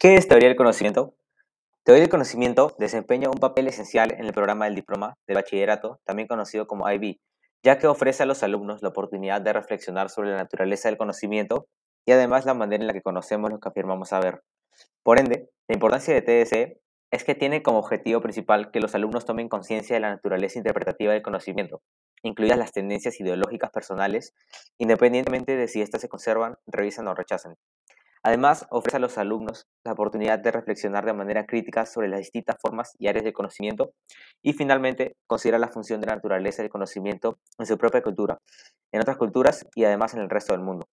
¿Qué es teoría del conocimiento? Teoría del conocimiento desempeña un papel esencial en el programa del diploma del bachillerato, también conocido como IB, ya que ofrece a los alumnos la oportunidad de reflexionar sobre la naturaleza del conocimiento y además la manera en la que conocemos lo que afirmamos saber. Por ende, la importancia de TDC es que tiene como objetivo principal que los alumnos tomen conciencia de la naturaleza interpretativa del conocimiento, incluidas las tendencias ideológicas personales, independientemente de si éstas se conservan, revisan o rechazan. Además, ofrece a los alumnos la oportunidad de reflexionar de manera crítica sobre las distintas formas y áreas del conocimiento y finalmente considera la función de la naturaleza del conocimiento en su propia cultura, en otras culturas y además en el resto del mundo.